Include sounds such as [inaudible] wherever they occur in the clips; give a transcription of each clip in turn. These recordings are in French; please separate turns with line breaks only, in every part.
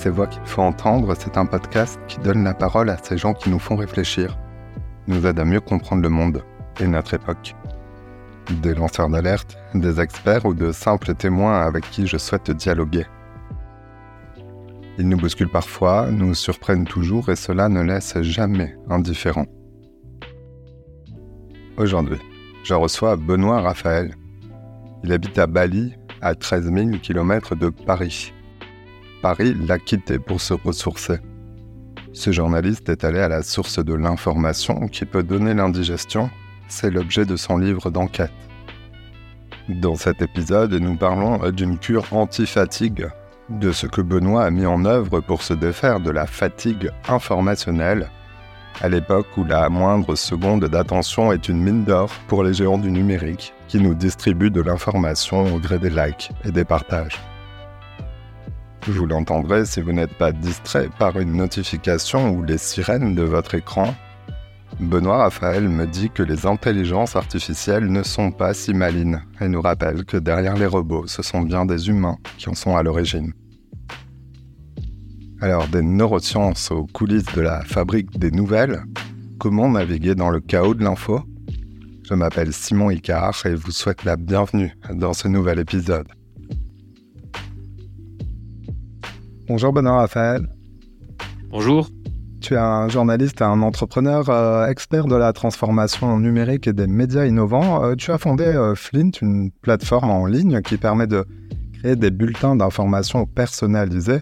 Ces voix qu'il faut entendre, c'est un podcast qui donne la parole à ces gens qui nous font réfléchir, nous aident à mieux comprendre le monde et notre époque. Des lanceurs d'alerte, des experts ou de simples témoins avec qui je souhaite dialoguer. Ils nous bousculent parfois, nous surprennent toujours et cela ne laisse jamais indifférent. Aujourd'hui, je reçois Benoît Raphaël. Il habite à Bali, à 13 000 km de Paris. Paris l'a quitté pour se ressourcer. Ce journaliste est allé à la source de l'information qui peut donner l'indigestion. C'est l'objet de son livre d'enquête. Dans cet épisode, nous parlons d'une cure anti-fatigue, de ce que Benoît a mis en œuvre pour se défaire de la fatigue informationnelle, à l'époque où la moindre seconde d'attention est une mine d'or pour les géants du numérique qui nous distribuent de l'information au gré des likes et des partages. Vous l'entendrez si vous n'êtes pas distrait par une notification ou les sirènes de votre écran. Benoît Raphaël me dit que les intelligences artificielles ne sont pas si malines et nous rappelle que derrière les robots, ce sont bien des humains qui en sont à l'origine. Alors, des neurosciences aux coulisses de la fabrique des nouvelles, comment naviguer dans le chaos de l'info? Je m'appelle Simon Icard et vous souhaite la bienvenue dans ce nouvel épisode. Bonjour Benoît Raphaël.
Bonjour.
Tu es un journaliste et un entrepreneur euh, expert de la transformation numérique et des médias innovants. Euh, tu as fondé euh, Flint, une plateforme en ligne qui permet de créer des bulletins d'information personnalisés.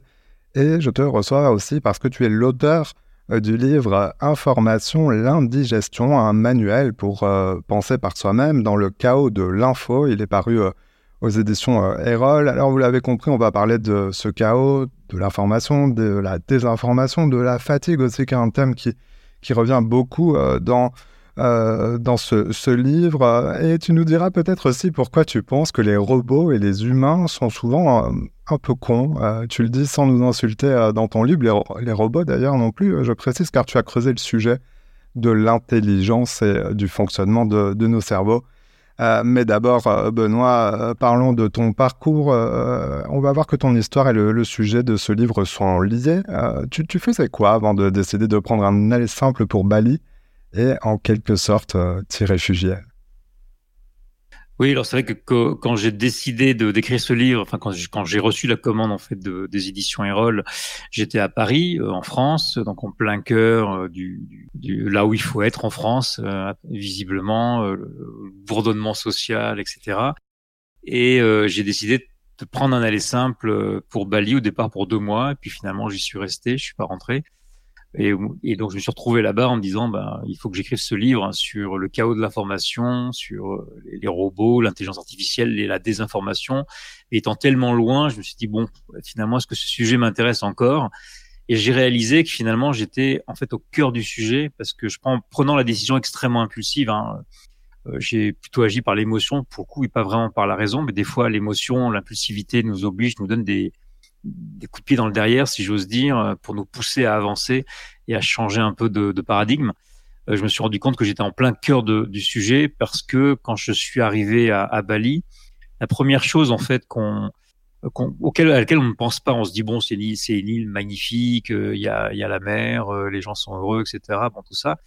Et je te reçois aussi parce que tu es l'auteur du livre Information, l'indigestion, un manuel pour penser par soi-même dans le chaos de l'info. Il est paru aux éditions Erol. Alors vous l'avez compris, on va parler de ce chaos, de l'information, de la désinformation, de la fatigue aussi, qui est un thème qui, revient beaucoup euh, dans, euh, dans ce, livre. Et tu nous diras peut-être aussi pourquoi tu penses que les robots et les humains sont souvent euh, un peu cons. tu le dis sans nous insulter dans ton livre, les, robots d'ailleurs non plus, je précise, car tu as creusé le sujet de l'intelligence et du fonctionnement de nos cerveaux. Euh, mais d'abord, euh, Benoît, euh, parlons de ton parcours. on va voir que ton histoire et le, sujet de ce livre sont liés. Tu, tu, faisais quoi avant de décider de prendre un aller simple pour Bali et en quelque sorte t'y réfugier?
Oui, alors c'est vrai que, quand j'ai décidé de d'écrire ce livre, enfin quand, j'ai reçu la commande en fait de, des éditions Erol, j'étais à Paris, euh, en France, donc en plein cœur euh, du, du, là où il faut être en France, euh, visiblement, le bourdonnement social, etc. Et j'ai décidé de prendre un aller simple pour Bali au départ pour deux mois, et puis finalement j'y suis resté, je suis pas rentré. Et, donc je me suis retrouvé là-bas en me disant, ben, il faut que j'écrive ce livre sur le chaos de l'information, sur euh, les, robots, l'intelligence artificielle et la désinformation. Et étant tellement loin, je me suis dit, bon, finalement, est-ce que ce sujet m'intéresse encore? Et j'ai réalisé que finalement, j'étais en fait au cœur du sujet parce que je prends, prenant la décision extrêmement impulsive, hein, euh, j'ai plutôt agi par l'émotion, pour le coup, et pas vraiment par la raison, mais des fois, l'émotion, l'impulsivité nous oblige, nous donne des, des coups de pied dans le derrière, si j'ose dire, euh, pour nous pousser à avancer et à changer un peu de, paradigme. Euh, je me suis rendu compte que j'étais en plein cœur du sujet parce que quand je suis arrivé à, Bali, la première chose en fait qu'on auquel, à laquelle on ne pense pas, on se dit bon c'est une une île magnifique, euh, il y, a, y a la mer, les gens sont heureux, etc. Bon tout ça,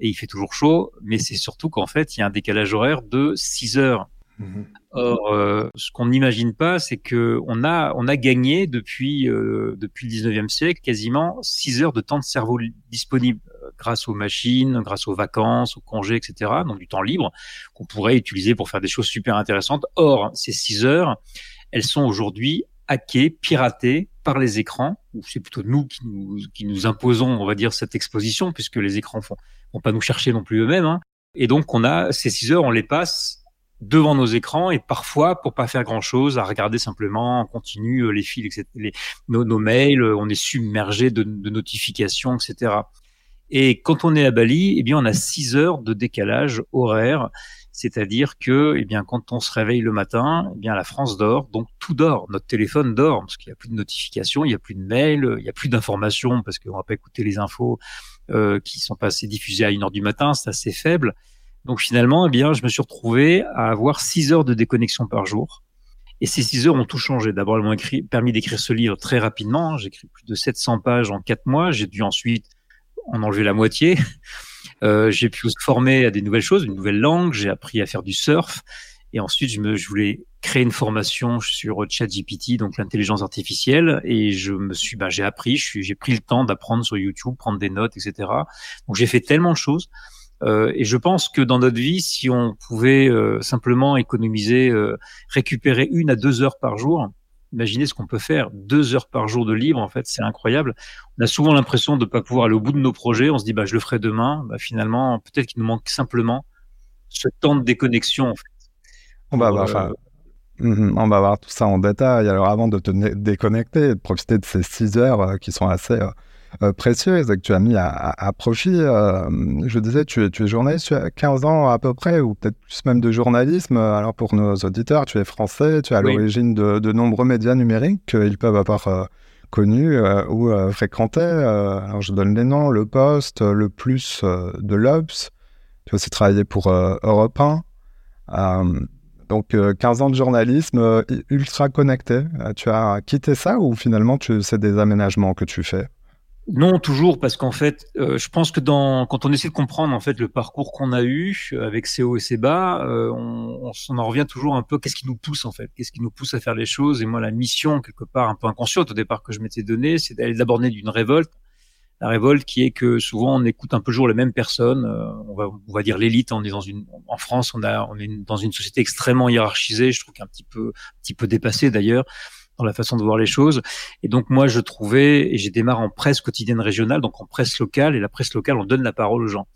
et il fait toujours chaud, mais c'est surtout qu'en fait il y a un décalage horaire de 6 heures Mmh Or, euh, ce qu'on n'imagine pas, c'est que on a on a gagné depuis euh, depuis le 19e siècle quasiment 6 heures de temps de cerveau disponible euh, grâce aux machines, grâce aux vacances, aux congés, etc. Donc du temps libre qu'on pourrait utiliser pour faire des choses super intéressantes. Or, ces 6 heures, elles sont aujourd'hui hackées, piratées par les écrans. Ou c'est plutôt nous qui nous qui nous imposons, on va dire, cette exposition puisque les écrans font vont pas nous chercher non plus eux-mêmes. Hein. Et donc on a ces 6 heures, on les passe devant nos écrans et parfois pour pas faire grand chose à regarder simplement en continu euh, les fils etc., les, nos, nos, mails euh, on est submergé de, de, notifications etc et quand on est à Bali eh bien on a six heures de décalage horaire. C'est-à-dire que eh bien quand on se réveille le matin eh bien la France dort donc tout dort. Notre téléphone dort parce qu'il y a plus de notifications il y a plus de mails il y a plus d'informations parce qu'on va pas écouter les infos euh, qui sont passées diffusées à une heure du matin c'est assez faible donc finalement, eh bien, je me suis retrouvé à avoir 6 heures de déconnexion par jour. Et ces six heures ont tout changé. D'abord, elles m'ont permis d'écrire ce livre très rapidement. J'ai écrit plus de 700 pages en quatre mois. J'ai dû ensuite en enlever la moitié. Euh, j'ai pu se former à des nouvelles choses, une nouvelle langue. J'ai appris à faire du surf. Et ensuite, je, me, je voulais créer une formation sur ChatGPT, donc l'intelligence artificielle. Et je me suis, bah, j'ai appris, j'ai pris le temps d'apprendre sur YouTube, prendre des notes, etc. Donc j'ai fait tellement de choses. Euh, et je pense que dans notre vie, si on pouvait euh, simplement économiser, euh, récupérer une à deux heures par jour, imaginez ce qu'on peut faire. Deux heures par jour de libre, en fait, c'est incroyable. On a souvent l'impression de ne pas pouvoir aller au bout de nos projets. On se dit, bah, je le ferai demain. Bah, finalement, peut-être qu'il nous manque simplement ce temps de déconnexion. En fait.
On va avoir, enfin, on va voir tout ça en détail. Alors, avant de te déconnecter, de profiter de ces six heures qui sont assez euh, précieuse que tu as mis à, profit. Euh, je disais, tu, tu es journaliste, tu as 15 ans à peu près, ou peut-être plus même de journalisme. Alors pour nos auditeurs, tu es français, tu es à l'origine de, de, nombreux médias numériques qu'ils peuvent avoir euh, connus ou fréquentés. alors je donne les noms, Le Poste, Le Plus de l'Obs. Tu as aussi travaillé pour Europe 1. Donc, 15 ans de journalisme ultra connecté. tu as quitté ça ou finalement c'est des aménagements que tu fais?
Non, toujours, parce qu'en fait, euh, je pense que dans, quand on essaie de comprendre en fait le parcours qu'on a eu avec ces hauts et ces bas, euh, on, on, en revient toujours un peu. Qu'est-ce qui nous pousse en fait Qu'est-ce qui nous pousse à faire les choses Et moi, la mission quelque part un peu inconsciente au départ que je m'étais donnée, c'est d'aller d'aborder d'une révolte. La révolte qui est que souvent on écoute un peu toujours les mêmes personnes. Euh, on va, on va dire l'élite. On est dans une, en France, on a, on est dans une société extrêmement hiérarchisée. Je trouve qu'un petit peu, un petit peu dépassée d'ailleurs dans la façon de voir les choses. Et donc moi, je trouvais, et j'ai démarré en presse quotidienne régionale, donc en presse locale, et la presse locale, on donne la parole aux gens.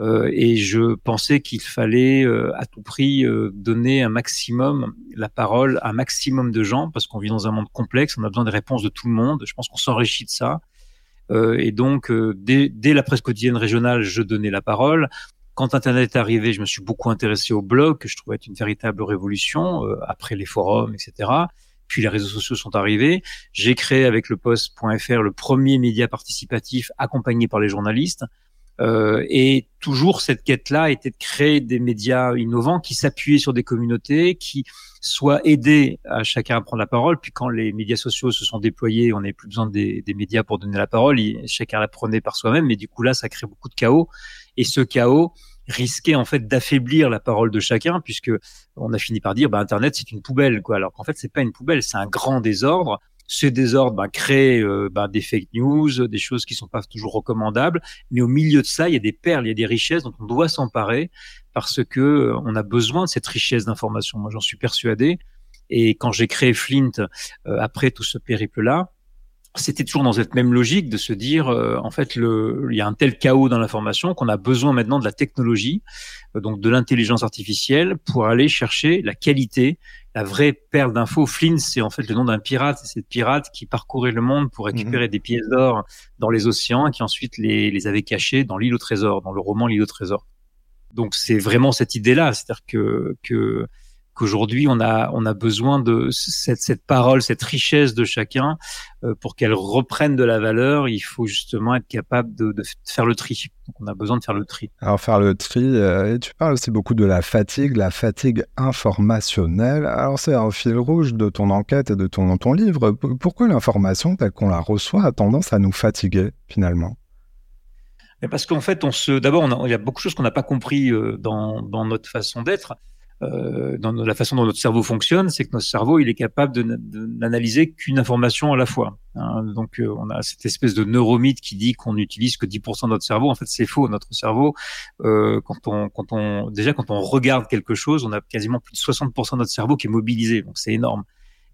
Euh, et je pensais qu'il fallait euh, à tout prix euh, donner un maximum la parole à un maximum de gens, parce qu'on vit dans un monde complexe, on a besoin des réponses de tout le monde. Je pense qu'on s'enrichit de ça. Euh, et donc, dès, dès la presse quotidienne régionale, je donnais la parole. Quand Internet est arrivé, je me suis beaucoup intéressé au blog, que je trouvais être une véritable révolution, après les forums, etc puis les réseaux sociaux sont arrivés. J'ai créé avec le poste.fr le premier média participatif accompagné par les journalistes. Euh, et toujours cette quête-là était de créer des médias innovants qui s'appuyaient sur des communautés, qui soient aidés à chacun à prendre la parole. Puis quand les médias sociaux se sont déployés, on n'avait plus besoin des, des, médias pour donner la parole. chacun la prenait par soi-même, mais du coup là, ça crée beaucoup de chaos. Et ce chaos, risquait en fait d'affaiblir la parole de chacun puisque on a fini par dire bah, internet c'est une poubelle quoi. Alors qu'en fait c'est pas une poubelle c'est un grand désordre. Ce désordre bah, crée euh, bah, des fake news des choses qui sont pas toujours recommandables. Mais au milieu de ça il y a des perles il y a des richesses dont on doit s'emparer parce que euh, on a besoin de cette richesse d'informations. Moi j'en suis persuadé. Et quand j'ai créé Flint euh, après tout ce périple là c'était toujours dans cette même logique de se dire, euh, en fait, le, il y a un tel chaos dans l'information qu'on a besoin maintenant de la technologie, euh, donc de l'intelligence artificielle, pour aller chercher la qualité, la vraie perle d'infos. Flynn, c'est en fait le nom d'un pirate, c'est cette pirate qui parcourait le monde pour récupérer mhm. des pièces d'or dans les océans et qui ensuite les, les avait cachées dans l'île au trésor, dans le roman L'île au trésor. Donc c'est vraiment cette idée-là, c'est-à-dire que, que qu'aujourd'hui on a on a besoin de cette, cette parole, cette richesse de chacun euh, pour qu'elle reprenne de la valeur. Il faut justement être capable de, de, faire le tri. Donc on a besoin de faire le tri.
Alors faire le tri, euh, et tu parles aussi beaucoup de la fatigue, la fatigue informationnelle. Alors c'est un fil rouge de ton enquête et de ton, ton livre. Pourquoi l'information telle qu'on la reçoit a tendance à nous fatiguer finalement?
Parce qu'en fait, on se, d'abord, il y a beaucoup de choses qu'on n'a pas compris euh, dans, dans notre façon d'être. Euh, dans la façon dont notre cerveau fonctionne, c'est que notre cerveau, il est capable de, n'analyser qu'une information à la fois. Hein. Donc, euh, on a cette espèce de neuromythe qui dit qu'on n'utilise que 10% de notre cerveau. En fait, c'est faux. Notre cerveau, euh, quand on, quand on, déjà quand on regarde quelque chose, on a quasiment plus de 60% de notre cerveau qui est mobilisé. Donc, c'est énorme.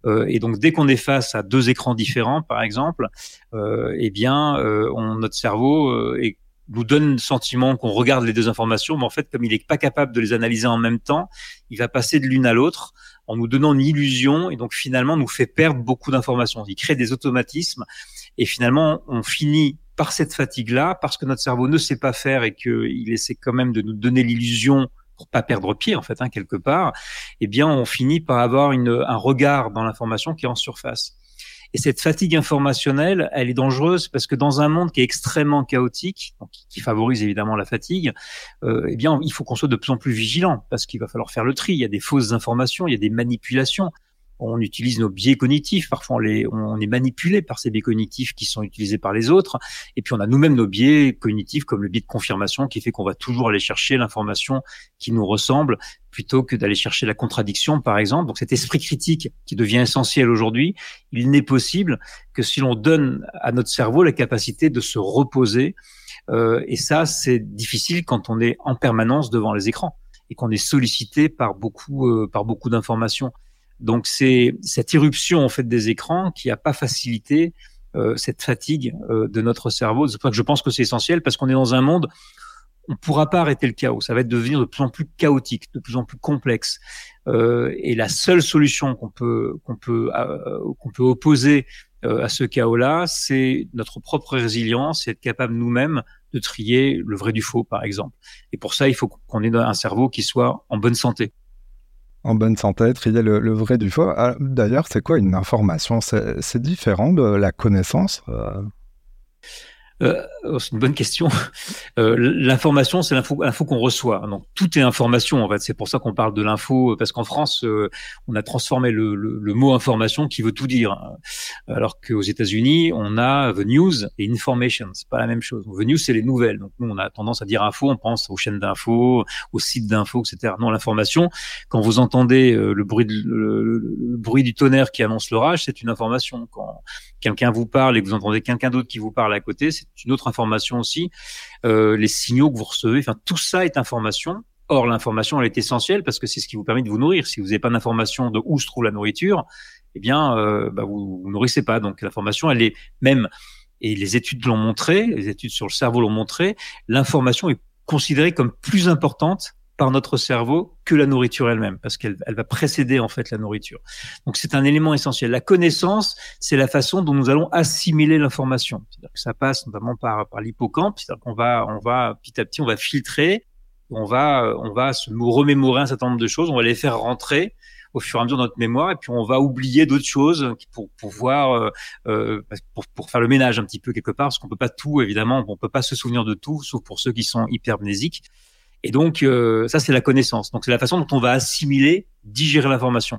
Euh, et donc, dès qu'on est face à deux écrans différents, par exemple, euh, eh bien, on, notre cerveau est nous donne le sentiment qu'on regarde les deux informations, mais en fait, comme il n'est pas capable de les analyser en même temps, il va passer de l'une à l'autre en nous donnant une illusion et donc finalement nous fait perdre beaucoup d'informations. Il crée des automatismes et finalement on finit par cette fatigue-là, parce que notre cerveau ne sait pas faire et qu'il essaie quand même de nous donner l'illusion pour pas perdre pied en fait hein, quelque part, eh bien on finit par avoir une, un regard dans l'information qui est en surface. Et cette fatigue informationnelle, elle est dangereuse parce que dans un monde qui est extrêmement chaotique, donc qui favorise évidemment la fatigue, euh, eh bien, il faut qu'on soit de plus en plus vigilant parce qu'il va falloir faire le tri. Il y a des fausses informations, il y a des manipulations. On utilise nos biais cognitifs. Parfois, on, est manipulé par ces biais cognitifs qui sont utilisés par les autres. Et puis, on a nous-mêmes nos biais cognitifs, comme le biais de confirmation, qui fait qu'on va toujours aller chercher l'information qui nous ressemble plutôt que d'aller chercher la contradiction, par exemple. Donc, cet esprit critique qui devient essentiel aujourd'hui, il n'est possible que si l'on donne à notre cerveau la capacité de se reposer. Euh, et ça, c'est difficile quand on est en permanence devant les écrans et qu'on est sollicité par beaucoup, euh, par beaucoup d'informations. Donc c'est cette irruption en fait des écrans qui n'a pas facilité euh, cette fatigue euh, de notre cerveau. C'est pour ça que je pense que c'est essentiel parce qu'on est dans un monde on ne pourra pas arrêter le chaos. Ça va devenir de plus en plus chaotique, de plus en plus complexe. Euh, et la seule solution qu'on peut qu'on peut euh, qu'on peut opposer euh, à ce chaos-là, c'est notre propre résilience, et être capable nous-mêmes de trier le vrai du faux, par exemple. Et pour ça, il faut qu'on ait un cerveau qui soit en bonne santé
en bonne santé, trier le, vrai du faux. Ah, d'ailleurs, c'est quoi une information? C'est différent de la connaissance euh?
Euh, oh, c'est une bonne question. [laughs] Euh, l'information, c'est l'info, qu'on reçoit. Donc tout est information en fait. C'est pour ça qu'on parle de l'info parce qu'en France, euh, on a transformé le, le, le, mot information qui veut tout dire, alors qu'aux États-Unis, on a the news et information. C'est pas la même chose. The news, c'est les nouvelles. Donc nous, on a tendance à dire info, on pense aux chaînes d'infos, aux sites d'infos, etc. Non, l'information. Quand vous entendez le bruit, de, le, bruit du tonnerre qui annonce l'orage, c'est une information. Quand quelqu'un vous parle et que vous entendez quelqu'un d'autre qui vous parle à côté, c'est une autre information aussi. Euh, les signaux que vous recevez, enfin tout ça est information. Or, l'information, elle est essentielle parce que c'est ce qui vous permet de vous nourrir. Si vous n'avez pas d'information de où se trouve la nourriture, eh bien, euh, bah, vous, vous nourrissez pas. Donc, l'information, elle est même, et les études l'ont montré, les études sur le cerveau l'ont montré, l'information est considérée comme plus importante par notre cerveau que la nourriture elle-même, parce qu'elle elle va précéder en fait la nourriture. Donc c'est un élément essentiel. La connaissance, c'est la façon dont nous allons assimiler l'information. C'est-à-dire que ça passe notamment par, par l'hippocampe, c'est-à-dire qu'on va, on va petit à petit, on va filtrer, on va, on va se remémorer un certain nombre de choses, on va les faire rentrer au fur et à mesure de notre mémoire, et puis on va oublier d'autres choses pour pouvoir, euh, euh, pour, pour faire le ménage un petit peu quelque part, parce qu'on peut pas tout, évidemment, on peut pas se souvenir de tout, sauf pour ceux qui sont hypermnésiques. Et donc, euh, ça, c'est la connaissance. Donc, c'est la façon dont on va assimiler, digérer l'information.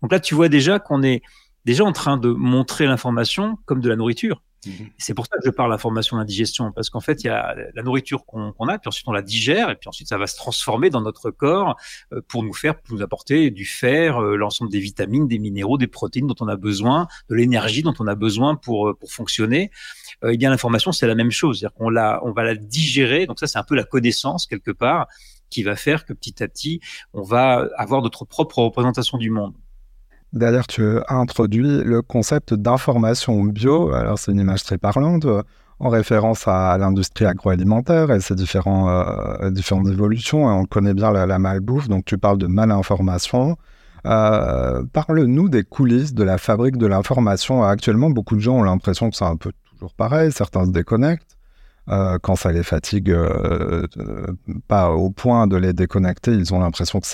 Donc là, tu vois déjà qu'on est déjà en train de montrer l'information comme de la nourriture. Mhm. C'est pour ça que je parle d'information d'indigestion, parce qu'en fait, il y a la nourriture qu'on a, puis ensuite on la digère, et puis ensuite ça va se transformer dans notre corps euh, pour nous faire, pour nous apporter du fer, euh, l'ensemble des vitamines, des minéraux, des protéines dont on a besoin, de l'énergie dont on a besoin pour euh, pour fonctionner. Eh bien, l'information c'est la même chose, c'est-à-dire qu'on la, on va la digérer. Donc ça, c'est un peu la connaissance quelque part qui va faire que petit à petit, on va avoir notre propre représentation du monde.
D'ailleurs, tu as introduit le concept d'information bio. Alors, c'est une image très parlante euh, en référence à l'industrie agroalimentaire et ses différents, euh, différentes évolutions. on connaît bien la, malbouffe, donc tu parles de malinformation. Euh, Parle-nous des coulisses de la fabrique de l'information. Actuellement, beaucoup de gens ont l'impression que c'est un peu toujours pareil. Certains se déconnectent. Euh, quand ça les fatigue, pas au point de les déconnecter, ils ont l'impression que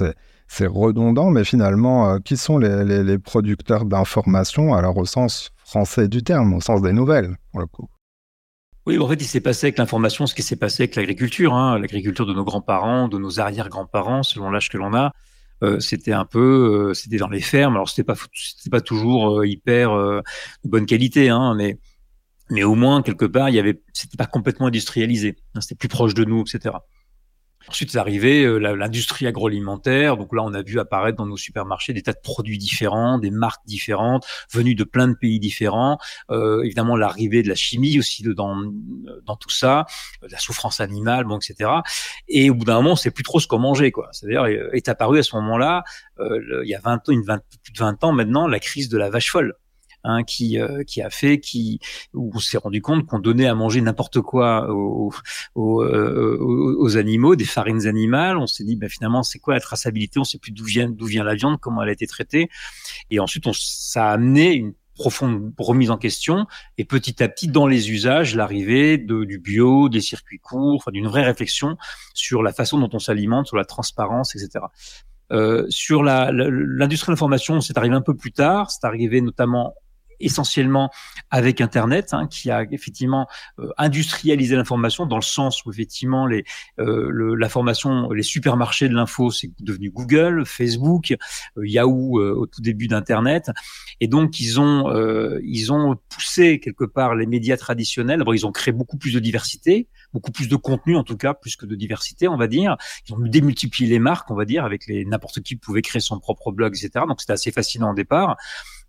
c'est redondant, mais finalement, euh, qui sont les, producteurs d'informations, alors au sens français du terme, au sens des nouvelles, pour le coup?
Oui, en fait, il s'est passé avec l'information ce qui s'est passé avec l'agriculture, hein, l'agriculture de nos grands-parents, de nos arrière-grands-parents, selon l'âge que l'on a. Euh, c'était un peu, euh, c'était dans les fermes. Alors c'était pas, pas toujours hyper de bonne qualité, hein, mais mais au moins quelque part, il y avait, c'était pas complètement industrialisé. Hein, c'était plus proche de nous, etc. Ensuite, c'est arrivé euh, l'industrie agroalimentaire. Donc là, on a vu apparaître dans nos supermarchés des tas de produits différents, des marques différentes, venus de plein de pays différents. Euh, évidemment, l'arrivée de la chimie aussi dans, dans tout ça, la souffrance animale, bon, etc. Et au bout d'un moment, on sait plus trop ce qu'on mangeait, quoi. C'est-à-dire, euh, est apparu à ce moment-là, euh, il y a 20 ans, une 20, plus de 20 ans maintenant, la crise de la vache folle. Hein, qui euh, qui a fait qui où on s'est rendu compte qu'on donnait à manger n'importe quoi aux, aux, euh, aux, animaux, des farines animales. On s'est dit ben finalement c'est quoi la traçabilité? On sait plus d'où vient d'où vient la viande, comment elle a été traitée. Et ensuite on, ça a amené une profonde remise en question et petit à petit dans les usages l'arrivée de, du bio, des circuits courts, enfin d'une vraie réflexion sur la façon dont on s'alimente, sur la transparence, etc. Euh, sur l'industrie la, de l'information, c'est arrivé un peu plus tard. C'est arrivé notamment essentiellement avec Internet, hein, qui a effectivement euh, industrialisé l'information dans le sens où effectivement les euh, l'information, les supermarchés de l'info, c'est devenu Google, Facebook, euh, Yahoo au tout début d'Internet, et donc ils ont ils ont poussé quelque part les médias traditionnels. D'abord, ils ont créé beaucoup plus de diversité, beaucoup plus de contenu en tout cas, plus que de diversité, on va dire. Ils ont démultiplié les marques, on va dire, avec les n'importe qui pouvait créer son propre blog, etc. Donc c'était assez fascinant au départ.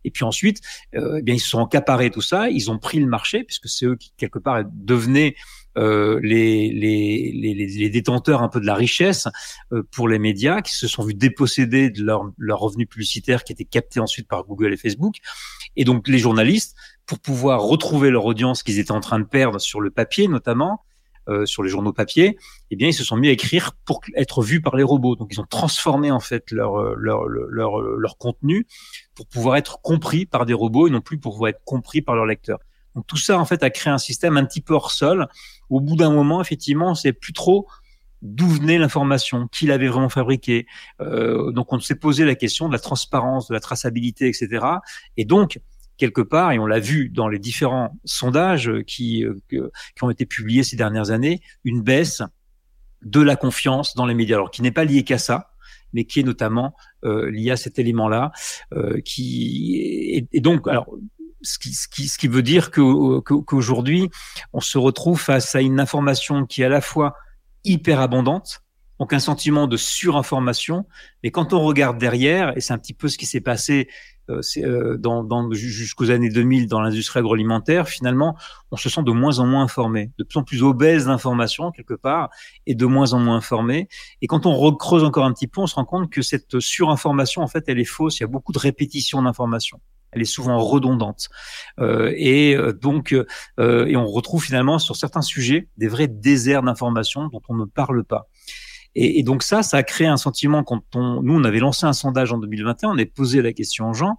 Et puis ensuite, euh, eh bien ils se sont accaparés tout ça, ils ont pris le marché puisque c'est eux qui quelque part devenaient euh, les, les, les, les, détenteurs un peu de la richesse euh, pour les médias qui se sont vus déposséder de leurs leur revenus publicitaires qui étaient captés ensuite par Google et Facebook. Et donc les journalistes, pour pouvoir retrouver leur audience qu'ils étaient en train de perdre sur le papier notamment, euh, sur les journaux papier, eh bien ils se sont mis à écrire pour être vus par les robots. Donc ils ont transformé en fait leur euh, leur leur, leur contenu pour pouvoir être compris par des robots et non plus pour pouvoir être compris par leurs lecteurs. Donc tout ça en fait a créé un système un petit peu hors sol. Au bout d'un moment, effectivement, c'est plus trop d'où venait l'information, qui l'avait vraiment fabriquée. Euh, donc on s'est posé la question de la transparence, de la traçabilité, etc. Et donc quelque part, et on l'a vu dans les différents sondages qui, euh, qui ont été publiés ces dernières années, une baisse de la confiance dans les médias, alors qui n'est pas liée qu'à ça, mais qui est notamment euh, lié à cet élément-là, euh, qui et, donc alors ce qui, ce qui, ce qui veut dire que qu'aujourd'hui on se retrouve face à une information qui est à la fois hyper abondante, donc un sentiment de surinformation, mais quand on regarde derrière, et c'est un petit peu ce qui s'est passé dans, dans jusqu'aux années 2000 dans l'industrie agroalimentaire, finalement, on se sent de moins en moins informé, de plus en plus obèse d'informations quelque part, et de moins en moins informé. Et quand on recreuse encore un petit peu, on se rend compte que cette surinformation, en fait, elle est fausse. Il y a beaucoup de répétitions d'informations elle est souvent redondante. Euh, et euh, donc, euh, et on retrouve finalement sur certains sujets des vrais déserts d'informations dont on ne parle pas. Et, donc ça, ça a créé un sentiment quand on, nous, on avait lancé un sondage en 2021, on a posé la question aux gens,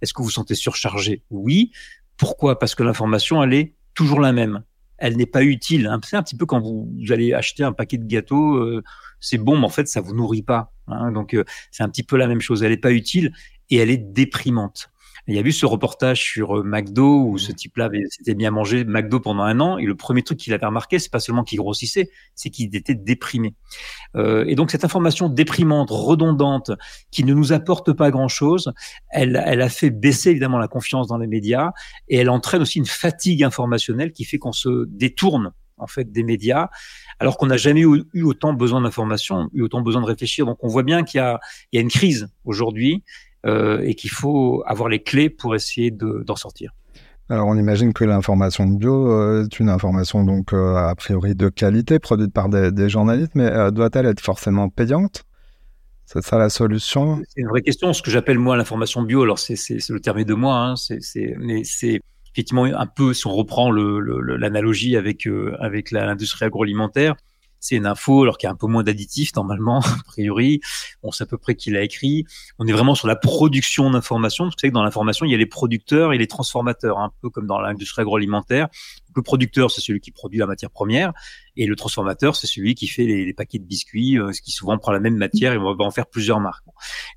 est-ce que vous vous sentez surchargé? Oui. Pourquoi? Parce que l'information, elle est toujours la même. Elle n'est pas utile. C'est un petit peu quand vous, allez acheter un paquet de gâteaux, euh, c'est bon, mais en fait, ça vous nourrit pas. Hein. donc, euh, c'est un petit peu la même chose. Elle n'est pas utile et elle est déprimante. Il y a vu ce reportage sur euh, McDo où ce type-là s'était bien mangé McDo pendant un an et le premier truc qu'il avait remarqué, c'est pas seulement qu'il grossissait, c'est qu'il était déprimé. Euh, et donc cette information déprimante, redondante, qui ne nous apporte pas grand-chose, elle, elle a fait baisser évidemment la confiance dans les médias et elle entraîne aussi une fatigue informationnelle qui fait qu'on se détourne en fait des médias, alors qu'on n'a jamais eu, autant besoin d'informations, eu autant besoin de réfléchir. Donc on voit bien qu'il y a, il y a une crise aujourd'hui et qu'il faut avoir les clés pour essayer d'en sortir.
Alors on imagine que l'information bio euh, est une information donc euh, a priori de qualité produite par des, journalistes, mais doit-elle être forcément payante? C'est ça la solution?
C'est une vraie question. Ce que j'appelle moi l'information bio, alors c'est le terme de moi, hein, c'est mais c'est effectivement un peu si on reprend l'analogie avec avec l'industrie agroalimentaire, c'est une info alors qu'il y a un peu moins d'additifs normalement, [laughs] a priori. On sait à peu près qui l'a écrit. On est vraiment sur la production d'informations. Vous savez que dans l'information, il y a les producteurs et les transformateurs, un peu comme dans l'industrie agroalimentaire. Le producteur, c'est celui qui produit la matière première, et le transformateur, c'est celui qui fait les, paquets de biscuits, euh, qui souvent prend la même matière et on va en faire plusieurs marques.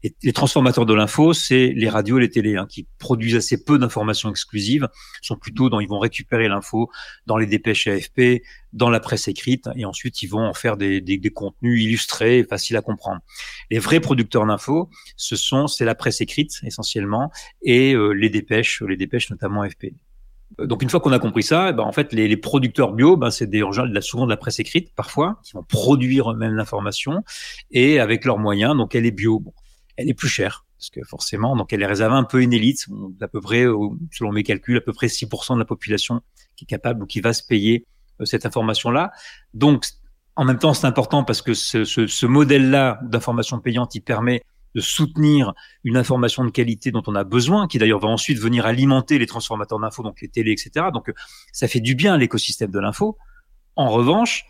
Et les transformateurs de l'info, c'est les radios et les télés, hein, qui produisent assez peu d'informations exclusives, sont plutôt dans, ils vont récupérer l'info dans les dépêches AFP, dans la presse écrite, et ensuite ils vont en faire des, des, des contenus illustrés, faciles à comprendre. Les vrais producteurs d'infos, ce sont, c'est la presse écrite essentiellement, et euh, les dépêches, les dépêches notamment AFP. Euh, donc une fois qu'on a compris ça, eh ben, en fait les, producteurs bio, ben, c'est des gens souvent de la presse écrite parfois qui vont produire eux-mêmes l'information et avec leurs moyens. Donc elle est bio, bon, elle est plus chère parce que forcément, donc elle est réservée un peu une élite, à peu près, selon mes calculs, à peu près 6% de la population qui est capable ou qui va se payer euh, cette information-là. Donc en même temps, c'est important parce que ce, ce, ce modèle-là d'information payante, il permet de soutenir une information de qualité dont on a besoin, qui d'ailleurs va ensuite venir alimenter les transformateurs d'infos, donc les télés, etc. Donc ça fait du bien à l'écosystème de l'info. En revanche,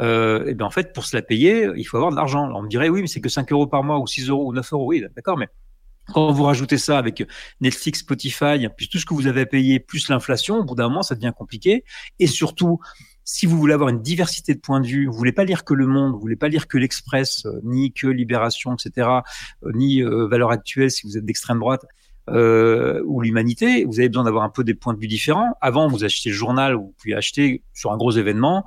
euh, et eh bien en fait, pour se la payer, il faut avoir de l'argent. On me dirait, oui, mais c'est que 5 euros par mois ou 6 euros ou 9 euros. Oui, d'accord, mais quand vous rajoutez ça avec Netflix, Spotify, puis tout ce que vous avez à payer, plus l'inflation, au bout d'un moment, ça devient compliqué. Et surtout, si vous voulez avoir une diversité de points de vue, vous voulez pas lire que Le Monde, vous voulez pas lire que l'Express, euh, ni que Libération, etc., euh, ni euh, Valeurs Actuelles si vous êtes d'extrême droite, ou l'humanité, vous avez besoin d'avoir un peu des points de vue différents. Avant, vous achetez le journal, vous pouvez acheter sur un gros événement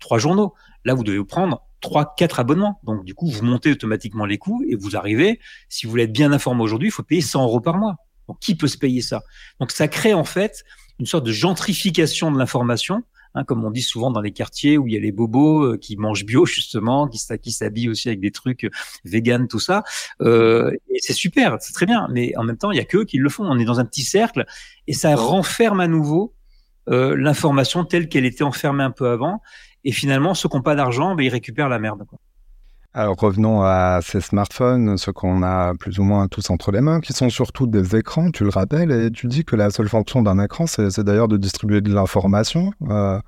trois journaux. Là, vous devez vous prendre trois, quatre abonnements. Donc, du coup, vous montez automatiquement les coûts et vous arrivez. Si vous voulez être bien informé aujourd'hui, il faut payer 100 euros par mois. Donc, qui peut se payer ça? Donc, ça crée en fait une sorte de gentrification de l'information Hein, comme on dit souvent dans les quartiers où il y a les bobos euh, qui mangent bio [laughs] justement, qui, qui s'habillent aussi avec des trucs euh, vegan, tout ça. Euh, et c'est super, c'est très bien. Mais en même temps, il y a que qui le font. On est dans un petit cercle et ça renferme à nouveau euh, l'information telle qu'elle était enfermée un peu avant. Et finalement, ceux qui n'ont pas d'argent, ben, ils récupèrent la merde. Quoi.
Alors revenons à ces smartphones, ceux qu'on a plus ou moins tous entre les mains, qui sont surtout des écrans, tu le rappelles, et tu dis que la seule fonction d'un écran, c'est d'ailleurs de distribuer de l'information. Euh,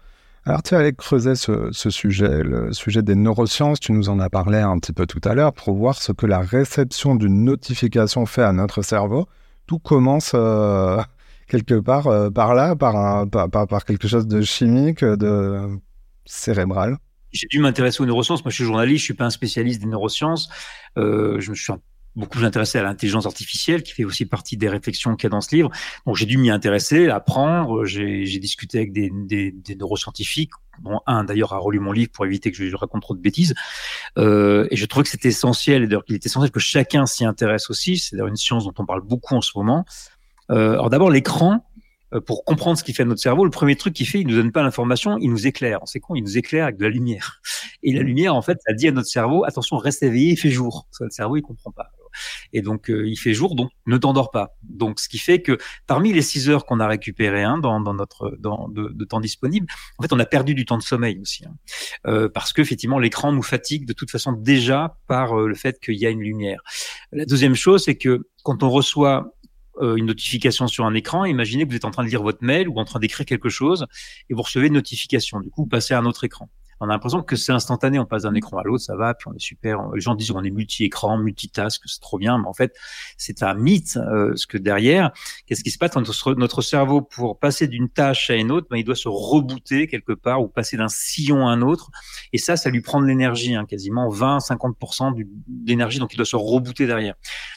alors tu allais creuser ce, sujet, le sujet des neurosciences, tu nous en as parlé un petit peu tout à l'heure, pour voir ce que la réception d'une notification fait à notre cerveau. Tout commence euh, [laughs] quelque part euh, par là, par quelque chose de chimique, de cérébral
j'ai dû m'intéresser aux neurosciences. Moi, je suis journaliste, je suis pas un spécialiste des neurosciences. Euh, je me suis beaucoup intéressé à l'intelligence artificielle, qui fait aussi partie des réflexions qu'il y a dans ce livre. Donc, j'ai dû m'y intéresser, apprendre. J'ai discuté avec des, neuroscientifiques, un d'ailleurs a relu mon livre pour éviter que je, raconte trop de bêtises. Euh, et je trouvais que c'était essentiel, et d'ailleurs qu'il était essentiel que chacun s'y intéresse aussi. C'est d'ailleurs une science dont on parle beaucoup en ce moment. Euh, alors d'abord, l'écran, pour comprendre ce qui fait notre cerveau, le premier truc qu'il fait, il nous donne pas l'information, il nous éclaire. C'est con, il nous éclaire avec de la lumière. Et la lumière, en fait, ça dit à notre cerveau, attention, reste éveillé, il fait jour. Parce que le cerveau, il comprend pas. Et donc, euh, il fait jour, donc ne t'endors pas. Donc, ce qui fait que parmi les six heures qu'on a récupérées hein, dans, dans, notre dans, de, de, temps disponible, en fait, on a perdu du temps de sommeil aussi, hein. euh, parce que effectivement, l'écran nous fatigue de toute façon déjà par euh, le fait qu'il y a une lumière. La deuxième chose, c'est que quand on reçoit euh, une notification sur un écran. Imaginez que vous êtes en train de lire votre mail ou en train d'écrire quelque chose et vous recevez une notification. Du coup, vous passez à un autre écran on a l'impression que c'est instantané. On passe d'un écran à l'autre, ça va, puis on est super. Les gens disent qu'on est multi-écran, multitask, c'est trop bien, mais en fait, c'est un mythe. Euh, ce que derrière, qu'est-ce qui se passe? Notre, notre cerveau pour passer d'une tâche à une autre, ben, il doit se rebooter quelque part ou passer d'un sillon à un autre, et ça, ça lui prend de l'énergie, hein, quasiment 20-50% d'énergie, donc il doit se rebooter derrière.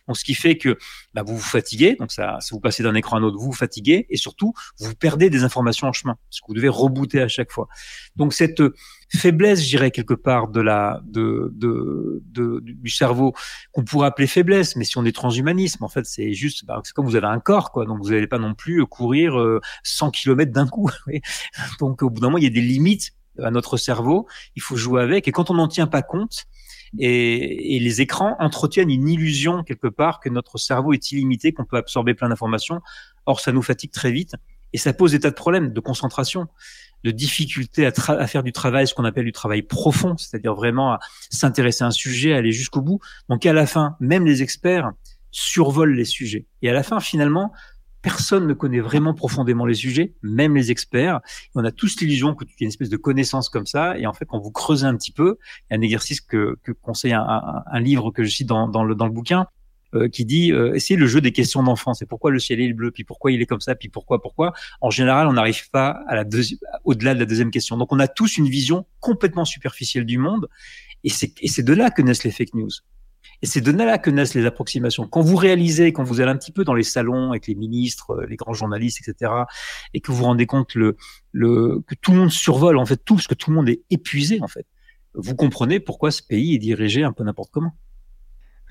Donc, ce qui fait que bah, vous vous fatiguez, donc ça, si vous passez d'un écran à un autre, vous vous fatiguez, et surtout, vous perdez des informations en chemin, parce que vous devez rebooter à chaque fois. Donc cette faiblesse, je dirais quelque part de la de, de, de du cerveau qu'on pourrait appeler faiblesse, mais si on est transhumanisme, en fait, c'est juste bah, c'est comme vous avez un corps, quoi. Donc vous n'allez pas non plus courir 100 euh, km d'un coup. [laughs] donc au bout d'un moment, il y a des limites à notre cerveau. Il faut jouer avec, et quand on n'en tient pas compte. Et, et, les écrans entretiennent une illusion quelque part que notre cerveau est illimité, qu'on peut absorber plein d'informations. Or, ça nous fatigue très vite et ça pose des tas de problèmes de concentration de difficulté à, faire du travail, ce qu'on appelle du travail profond, c'est-à-dire vraiment à s'intéresser à un sujet, aller jusqu'au bout. Donc à la fin, même les experts survolent les sujets. Et à la fin, finalement, personne ne connaît vraiment profondément les sujets, même les experts. on a tous l'illusion que tu as une espèce de connaissance comme ça. Et en fait, quand vous creusez un petit peu, il y a un exercice que, que conseille un, un, livre que je cite dans, dans, le, dans le bouquin, euh, qui dit euh, c'est le jeu des questions d'enfants. C'est pourquoi le ciel est bleu, puis pourquoi il est comme ça, puis pourquoi, pourquoi. En général, on n'arrive pas à la au-delà de la deuxième question. Donc, on a tous une vision complètement superficielle du monde, et c'est, et c'est de là que naissent les fake news. Et c'est de là que naissent les approximations. Quand vous réalisez, quand vous allez un petit peu dans les salons avec les ministres, euh, les grands journalistes, etc., et que vous vous rendez compte le, le, que tout le monde survole en fait tout, parce que tout le monde est épuisé en fait, vous comprenez pourquoi ce pays est dirigé un peu n'importe comment.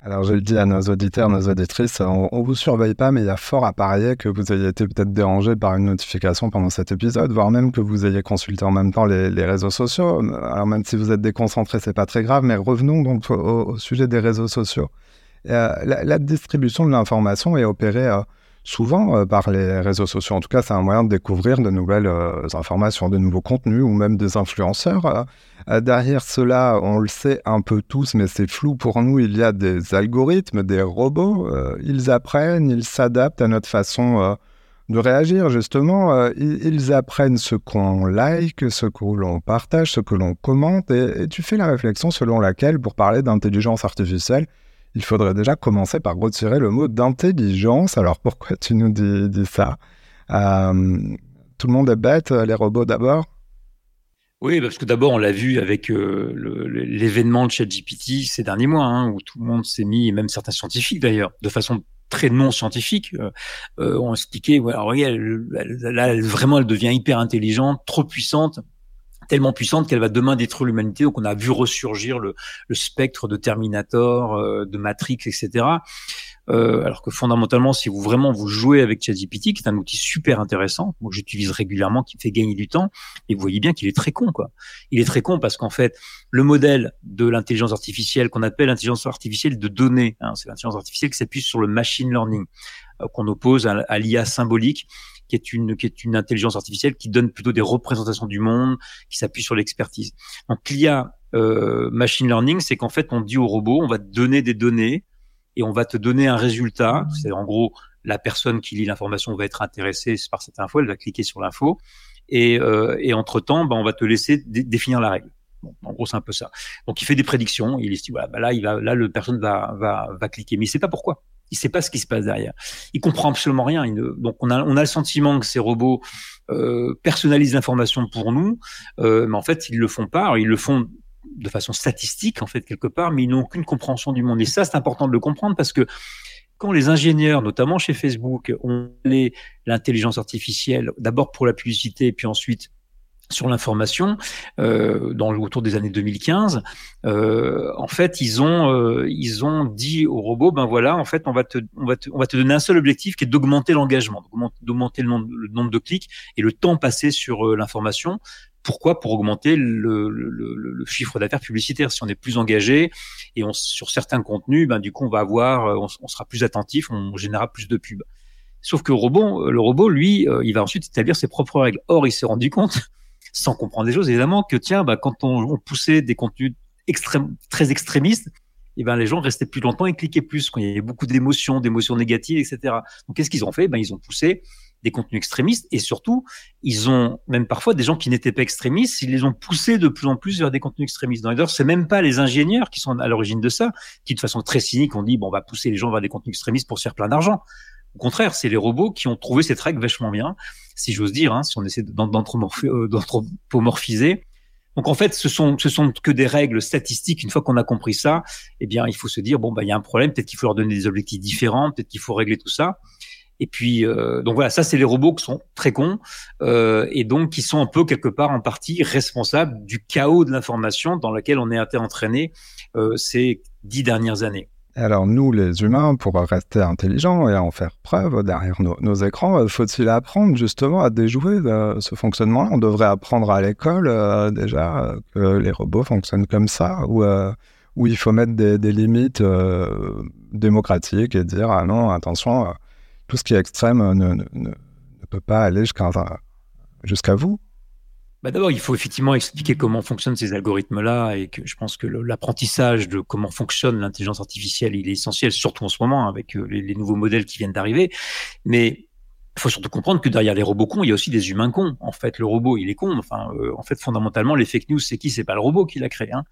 Alors, je le dis à nos auditeurs, nos auditrices, on, ne vous surveille pas, mais il y a fort à parier que vous ayez été peut-être dérangé par une notification pendant cet épisode, voire même que vous ayez consulté en même temps les, réseaux sociaux. Alors, même si vous êtes déconcentré, c'est pas très grave, mais revenons donc au, sujet des réseaux sociaux. Euh, la, distribution de l'information est opérée euh, souvent euh, par les réseaux sociaux. En tout cas, c'est un moyen de découvrir de nouvelles euh, informations, de nouveaux contenus ou même des influenceurs. Euh, derrière cela, on le sait un peu tous, mais c'est flou pour nous, il y a des algorithmes, des robots. ils apprennent, ils s'adaptent à notre façon de réagir, justement. ils apprennent ce qu'on like, ce que l'on partage, ce que l'on commente, et tu fais la réflexion selon laquelle, pour parler d'intelligence artificielle, il faudrait déjà commencer par retirer le mot d'intelligence. Alors pourquoi tu nous dis, ça? Euh, Tout le monde est bête, les robots d'abord?
Oui, parce que d'abord, on l'a vu avec euh, l'événement de ChatGPT ces derniers mois, hein, où tout le monde s'est mis, et même certains scientifiques d'ailleurs, de façon très non scientifiques euh, ont expliqué, alors, là, vraiment, elle devient hyper intelligente, trop puissante tellement puissante qu'elle va demain détruire l'humanité. Donc on a vu ressurgir le, spectre de Terminator, euh, de Matrix, etc. Euh, alors que fondamentalement, si vous vraiment vous jouez avec ChatGPT, qui est un outil super intéressant, moi j'utilise régulièrement, qui me fait gagner du temps, et vous voyez bien qu'il est très con, quoi. Il est très con parce qu'en fait, le modèle de l'intelligence artificielle qu'on appelle l'intelligence artificielle de données, hein, c'est l'intelligence artificielle qui s'appuie sur le machine learning euh, qu'on oppose à, l'IA symbolique qui est une qui est une intelligence artificielle qui donne plutôt des représentations du monde, qui s'appuie sur l'expertise. Donc l'IA euh, machine learning, c'est qu'en fait on dit au robot, on va donner des données et on va te donner un résultat. C'est en gros la personne qui lit l'information va être intéressée par cette info, elle va cliquer sur l'info et, euh, et entre temps, ben, on va te laisser définir la règle. Bon, en gros, c'est un peu ça. Donc, il fait des prédictions. Il estime, voilà, bah là, il va, là, le personne va, va, va cliquer, mais il sait pas pourquoi. Il sait pas ce qui se passe derrière. Il comprend absolument rien. Donc, on a, on a le sentiment que ces robots euh, personnalisent l'information pour nous, euh, mais en fait, ils le font pas. Alors, ils le font de façon statistique, en fait, quelque part, mais ils n'ont aucune compréhension du monde. Et ça, c'est important de le comprendre parce que quand les ingénieurs, notamment chez Facebook, ont l'intelligence artificielle, d'abord pour la publicité, puis ensuite sur l'information euh, dans autour des années 2015 euh, en fait ils ont euh, ils ont dit au robot ben voilà en fait on va te on va te, on va te donner un seul objectif qui est d'augmenter l'engagement d'augmenter le nombre, le nombre de clics et le temps passé sur euh, l'information pourquoi? Pour augmenter le, le, le, chiffre d'affaires publicitaire. Si on est plus engagé et on, sur certains contenus, ben du coup on va avoir, on, on sera plus attentif, on générera plus de pubs. Sauf que le robot, le robot, lui, il va ensuite établir ses propres règles. Or, il s'est rendu compte sans comprendre des choses, évidemment, que tiens, bah, quand on, poussait des contenus extrêmes, très extrémistes, et eh ben les gens restaient plus longtemps et cliquaient plus quand il y avait beaucoup d'émotions, d'émotions négatives, etc. Donc qu'est-ce qu'ils ont fait? Ben ils ont poussé des contenus extrémistes et surtout ils ont même parfois des gens qui n'étaient pas extrémistes, ils les ont poussés de plus en plus vers des contenus extrémistes. D'ailleurs, c'est même pas les ingénieurs qui sont à l'origine de ça, qui de façon très cynique ont dit bon on va pousser les gens vers des contenus extrémistes pour se faire plein d'argent. Au contraire, c'est les robots qui ont trouvé cette règle vachement bien, si j'ose dire, hein, si on essaie euh, d'anthropomorphiser. Donc en fait, ce sont ce sont que des règles statistiques. Une fois qu'on a compris ça, eh bien, il faut se dire bon bah il y a un problème. Peut-être qu'il faut leur donner des objectifs différents. Peut-être qu'il faut régler tout ça. Et puis euh, donc voilà, ça c'est les robots qui sont très cons euh, et donc qui sont un peu quelque part en partie responsables du chaos de l'information dans lequel on est été entraîné euh, ces dix dernières années.
Alors nous, les humains, pour rester intelligents et en faire preuve derrière nos, écrans, euh, faut-il apprendre justement à déjouer euh, ce fonctionnement On devrait apprendre à l'école euh, déjà que les robots fonctionnent comme ça, ou où il faut mettre des, limites démocratiques et dire ah non, attention, tout ce qui est extrême ne, ne, ne peut pas aller jusqu'à vous.
Bah D'abord, il faut effectivement expliquer comment fonctionnent ces algorithmes-là et que je pense que l'apprentissage de comment fonctionne l'intelligence artificielle, il est essentiel, surtout en ce moment avec euh, les, nouveaux modèles qui viennent d'arriver. Mais il faut surtout comprendre que derrière les robots cons, il y a aussi des humains cons. En fait, le robot, il est con. Enfin, euh, en fait, fondamentalement, les fake news, c'est qui? C'est pas le robot qui l'a créé. Hein.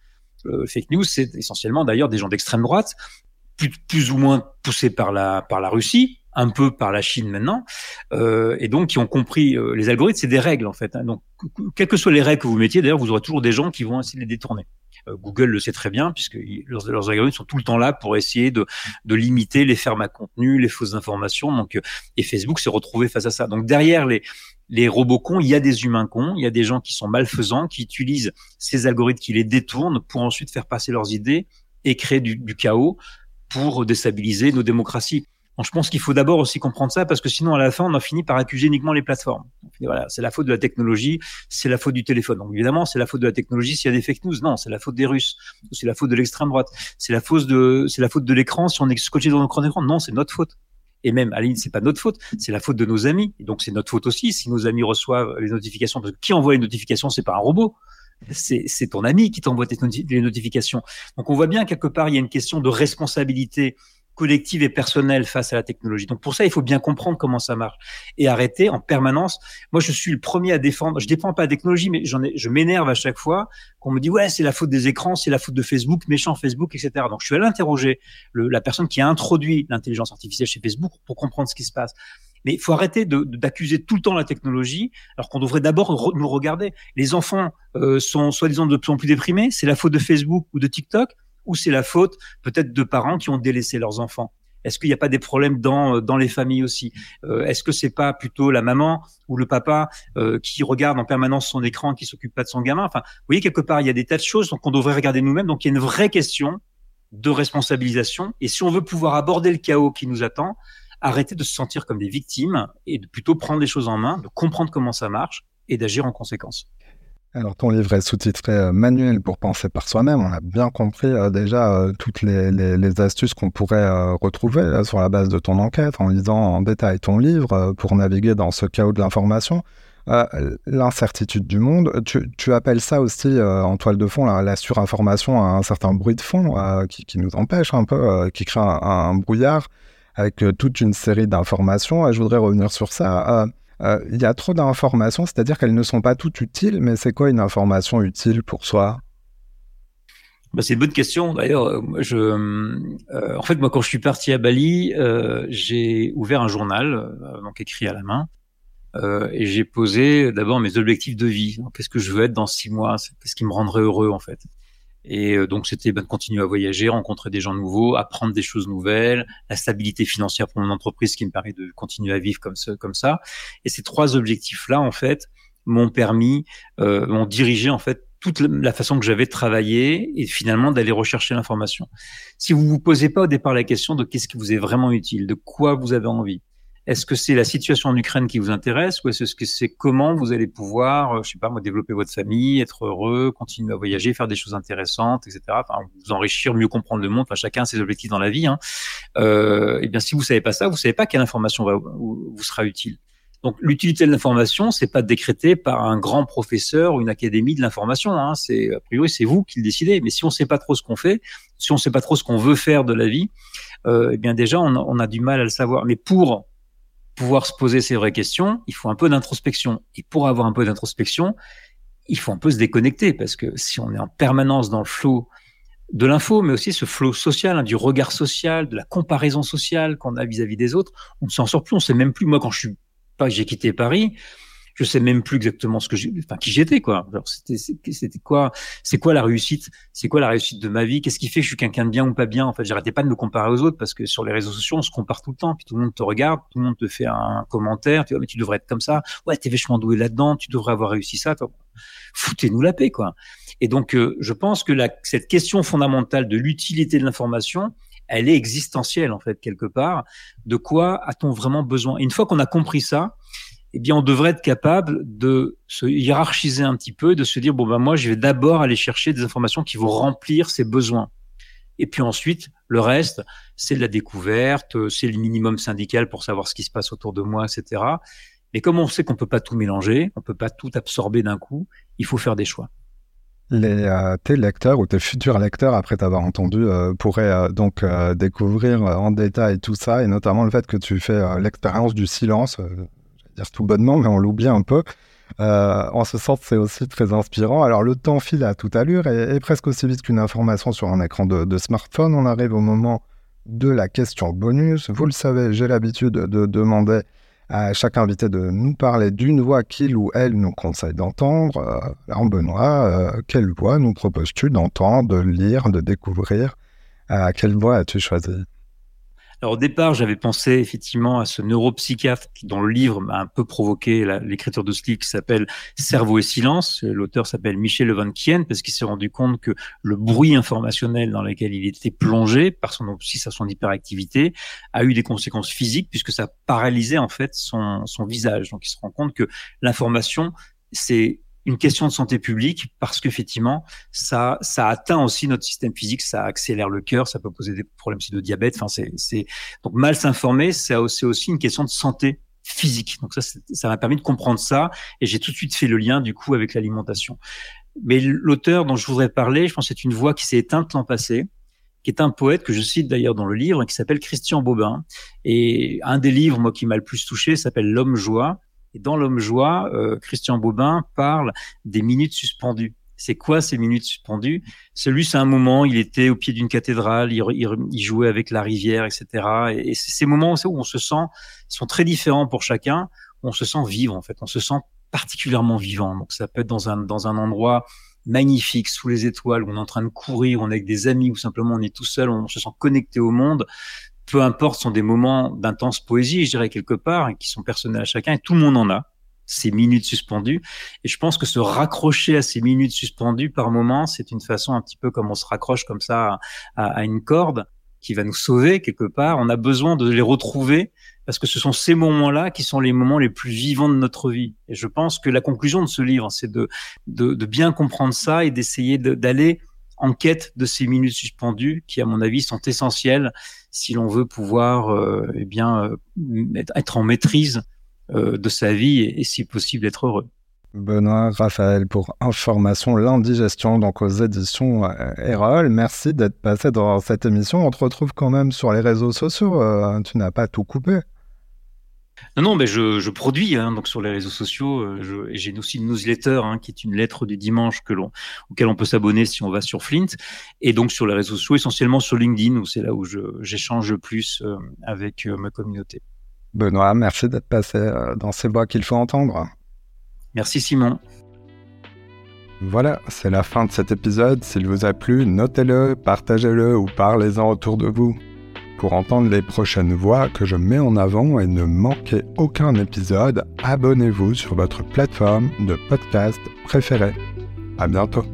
Euh, fake news, c'est essentiellement d'ailleurs des gens d'extrême droite, plus, plus ou moins poussés par la par la Russie, un peu par la Chine maintenant, euh, et donc qui ont compris euh, les algorithmes, c'est des règles en fait. Hein. Donc, quelles que soient les règles que vous mettiez, d'ailleurs, vous aurez toujours des gens qui vont essayer de les détourner. Euh, Google le sait très bien puisque leurs, algorithmes sont tout le temps là pour essayer de, de limiter les fermes à contenu, les fausses informations. Donc, euh, et Facebook s'est retrouvé face à ça. Donc derrière les les robots cons, il y a des humains cons, il y a des gens qui sont malfaisants, qui utilisent ces algorithmes, qui les détournent pour ensuite faire passer leurs idées et créer du, du chaos pour déstabiliser nos démocraties je pense qu'il faut d'abord aussi comprendre ça parce que sinon à la fin on en finit par accuser uniquement les plateformes. Voilà, c'est la faute de la technologie, c'est la faute du téléphone. Donc évidemment c'est la faute de la technologie s'il y a des fake news. Non, c'est la faute des Russes, c'est la faute de l'extrême droite, c'est la faute de c'est la faute de l'écran si on est scotché dans notre écran. Non, c'est notre faute. Et même à la c'est pas notre faute, c'est la faute de nos amis. Et donc c'est notre faute aussi si nos amis reçoivent les notifications. Parce que qui envoie les notifications, c'est pas un robot c'est ton ami qui t'envoie les notifications. Donc on voit bien quelque part il y a une question de responsabilité collective et personnelle face à la technologie. Donc pour ça, il faut bien comprendre comment ça marche et arrêter en permanence. Moi, je suis le premier à défendre. Je défends pas la technologie, mais j'en ai, je m'énerve à chaque fois qu'on me dit ouais, c'est la faute des écrans, c'est la faute de Facebook, méchant Facebook, etc. Donc je suis allé interroger la personne qui a introduit l'intelligence artificielle chez Facebook pour comprendre ce qui se passe. Mais il faut arrêter d'accuser tout le temps la technologie, alors qu'on devrait d'abord nous regarder. Les enfants euh, sont soi-disant de plus en plus déprimés. C'est la faute de Facebook ou de TikTok ou c'est la faute peut-être de parents qui ont délaissé leurs enfants. Est-ce qu'il n'y a pas des problèmes dans dans les familles aussi? Est-ce que c'est pas plutôt la maman ou le papa qui regarde en permanence son écran, qui s'occupe pas de son gamin? Enfin, vous voyez quelque part, il y a des tas de choses qu'on devrait regarder nous-mêmes. Donc il y a une vraie question de responsabilisation. Et si on veut pouvoir aborder le chaos qui nous attend, arrêter de se sentir comme des victimes et de plutôt prendre les choses en main, de comprendre comment ça marche et d'agir en conséquence.
Alors ton livre est sous-titré euh, Manuel pour penser par soi-même. On a bien compris euh, déjà euh, toutes les, astuces qu'on pourrait retrouver sur la base de ton enquête en lisant en détail ton livre pour naviguer dans ce chaos de l'information. L'incertitude du monde, tu, appelles ça aussi en toile de fond la, surinformation à un certain bruit de fond qui, nous empêche un peu, qui crée un, brouillard avec toute une série d'informations. je voudrais revenir sur ça. Euh, il y a trop d'informations, c'est-à-dire qu'elles ne sont pas toutes utiles, mais c'est quoi une information utile pour soi?
Bah, c'est une bonne question. D'ailleurs, euh, je, euh, en fait, moi, quand je suis parti à Bali, j'ai ouvert un journal, donc écrit à la main, et j'ai posé d'abord mes objectifs de vie. Qu'est-ce que je veux être dans six mois? Qu'est-ce qui me rendrait heureux, en fait et euh, donc, c'était ben, de continuer à voyager, rencontrer des gens nouveaux, apprendre des choses nouvelles, la stabilité financière pour mon entreprise qui me permet de continuer à vivre comme ça. Comme ça. Et ces trois objectifs-là, en fait, m'ont permis, euh, m'ont dirigé, en fait, toute la façon que j'avais de travailler et finalement d'aller rechercher l'information. Si vous vous posez pas au départ la question de qu'est-ce qui vous est vraiment utile, de quoi vous avez envie, est-ce que c'est la situation en Ukraine qui vous intéresse ou est-ce que c'est comment vous allez pouvoir, euh, je sais pas moi, développer votre famille, être heureux, continuer à voyager, faire des choses intéressantes, etc. Enfin, vous enrichir, mieux comprendre le monde. Enfin, chacun a ses objectifs dans la vie. Hein. Euh, et eh bien, si vous savez pas ça, vous savez pas quelle information vous, sera utile. Donc, l'utilité de l'information, c'est pas décrété par un grand professeur ou une académie de l'information. Hein. C'est a priori, c'est vous qui le décidez. Mais si on sait pas trop ce qu'on fait, si on sait pas trop ce qu'on veut faire de la vie, euh, eh bien déjà, on on a du mal à le savoir. Mais pour pouvoir se poser ces vraies questions, il faut un peu d'introspection. Et pour avoir un peu d'introspection, il faut un peu se déconnecter parce que si on est en permanence dans le flot de l'info, mais aussi ce flot social, hein, du regard social, de la comparaison sociale qu'on a vis-à-vis des autres, on ne s'en sort plus, on sait même plus. Moi, quand je suis pas, j'ai quitté Paris, je sais même plus exactement ce que j'ai, enfin qui j'étais quoi. c'était quoi, c'est quoi la réussite, c'est quoi la réussite de ma vie, qu'est-ce qui fait que je suis quelqu'un de bien ou pas bien. En fait, j'arrêtais pas de me comparer aux autres parce que sur les réseaux sociaux on se compare tout le temps, puis tout le monde te regarde, tout le monde te fait un commentaire, tu vois mais tu devrais être comme ça, ouais t'es vachement doué là-dedans, tu devrais avoir réussi ça. Foutez-nous la paix quoi. Et donc euh, je pense que la, cette question fondamentale de l'utilité de l'information, elle est existentielle en fait quelque part. De quoi a-t-on vraiment besoin? Une fois qu'on a compris ça, eh bien, on devrait être capable de se hiérarchiser un petit peu, de se dire bon ben moi, je vais d'abord aller chercher des informations qui vont remplir ces besoins. Et puis ensuite, le reste, c'est de la découverte, c'est le minimum syndical pour savoir ce qui se passe autour de moi, etc. Mais comme on sait qu'on peut pas tout mélanger, on peut pas tout absorber d'un coup, il faut faire des choix.
Les, euh, tes lecteurs ou tes futurs lecteurs, après t'avoir entendu, euh, pourraient euh, donc découvrir en détail tout ça, et notamment le fait que tu fais l'expérience du silence dire tout bonnement, mais on l'oublie un peu. Euh, en ce sens, c'est aussi très inspirant. Alors, le temps file à toute allure et, presque aussi vite qu'une information sur un écran de, smartphone. On arrive au moment de la question bonus. Vous le savez, j'ai l'habitude de demander à chaque invité de nous parler d'une voix qu'il ou elle nous conseille d'entendre. Euh, en Benoît, euh, quelle voix nous proposes-tu d'entendre, de lire, de découvrir? Quelle voix as-tu choisi?
Alors au départ, j'avais pensé effectivement à ce neuropsychiatre qui, dans le livre, m'a un peu provoqué l'écriture de ce livre qui s'appelle Cerveau et silence. L'auteur s'appelle Michel Van Kien parce qu'il s'est rendu compte que le bruit informationnel dans lequel il était plongé, par son à son hyperactivité, a eu des conséquences physiques puisque ça paralysait en fait son visage. Donc il se rend compte que l'information, c'est une question de santé publique parce qu'effectivement, ça, ça atteint aussi notre système physique, ça accélère le cœur, ça peut poser des problèmes de diabète. Enfin, c'est, c'est donc mal s'informer, c'est aussi, aussi une question de santé physique. Donc ça, ça m'a permis de comprendre ça et j'ai tout de suite fait le lien du coup avec l'alimentation. Mais l'auteur dont je voudrais parler, je pense, c'est une voix qui s'est éteinte l'an passé qui est un poète que je cite d'ailleurs dans le livre, qui s'appelle Christian Bobin. Et un des livres, moi, qui m'a le plus touché, s'appelle L'homme joie. Et dans L'Homme Joie, euh, Christian Bobin parle des minutes suspendues. C'est quoi ces minutes suspendues? Celui, c'est un moment, il était au pied d'une cathédrale, il, il, jouait avec la rivière, etc. Et, et ces moments où on se sent, sont très différents pour chacun, on se sent vivre en fait, on se sent particulièrement vivant. Donc ça peut être dans un, dans un endroit magnifique, sous les étoiles, où on est en train de courir, on est avec des amis, ou simplement on est tout seul, on se sent connecté au monde peu importe, sont des moments d'intense poésie, je dirais quelque part, et qui sont personnels à chacun, et tout le monde en a ces minutes suspendues. Et je pense que se raccrocher à ces minutes suspendues par moment, c'est une façon un petit peu comme on se raccroche comme ça à, une corde qui va nous sauver quelque part. On a besoin de les retrouver parce que ce sont ces moments-là qui sont les moments les plus vivants de notre vie. Et je pense que la conclusion de ce livre, c'est de, de, de, bien comprendre ça et d'essayer d'aller en quête de ces minutes suspendues qui, à mon avis, sont essentielles si l'on veut pouvoir euh, eh euh, être en maîtrise euh, de sa vie et, si possible être heureux.
Benoît Raphaël pour Information L'Indigestion, donc aux éditions Erol. Merci d'être passé dans cette émission. On te retrouve quand même sur les réseaux sociaux. Tu n'as pas tout coupé.
Non, non, mais je, produis hein, donc sur les réseaux sociaux. J'ai aussi une newsletter hein, qui est une lettre du dimanche que l'on, auquel on peut s'abonner si on va sur Flint. Et donc sur les réseaux sociaux, essentiellement sur LinkedIn, où c'est là où j'échange le plus avec ma communauté.
Benoît, merci d'être passé euh, dans ces voix qu'il faut entendre.
Merci Simon.
Voilà, c'est la fin de cet épisode. S'il vous a plu, notez-le, partagez-le ou parlez-en autour de vous. Pour entendre les prochaines voix que je mets en avant et ne manquez aucun épisode, abonnez-vous sur votre plateforme de podcast préférée. À bientôt.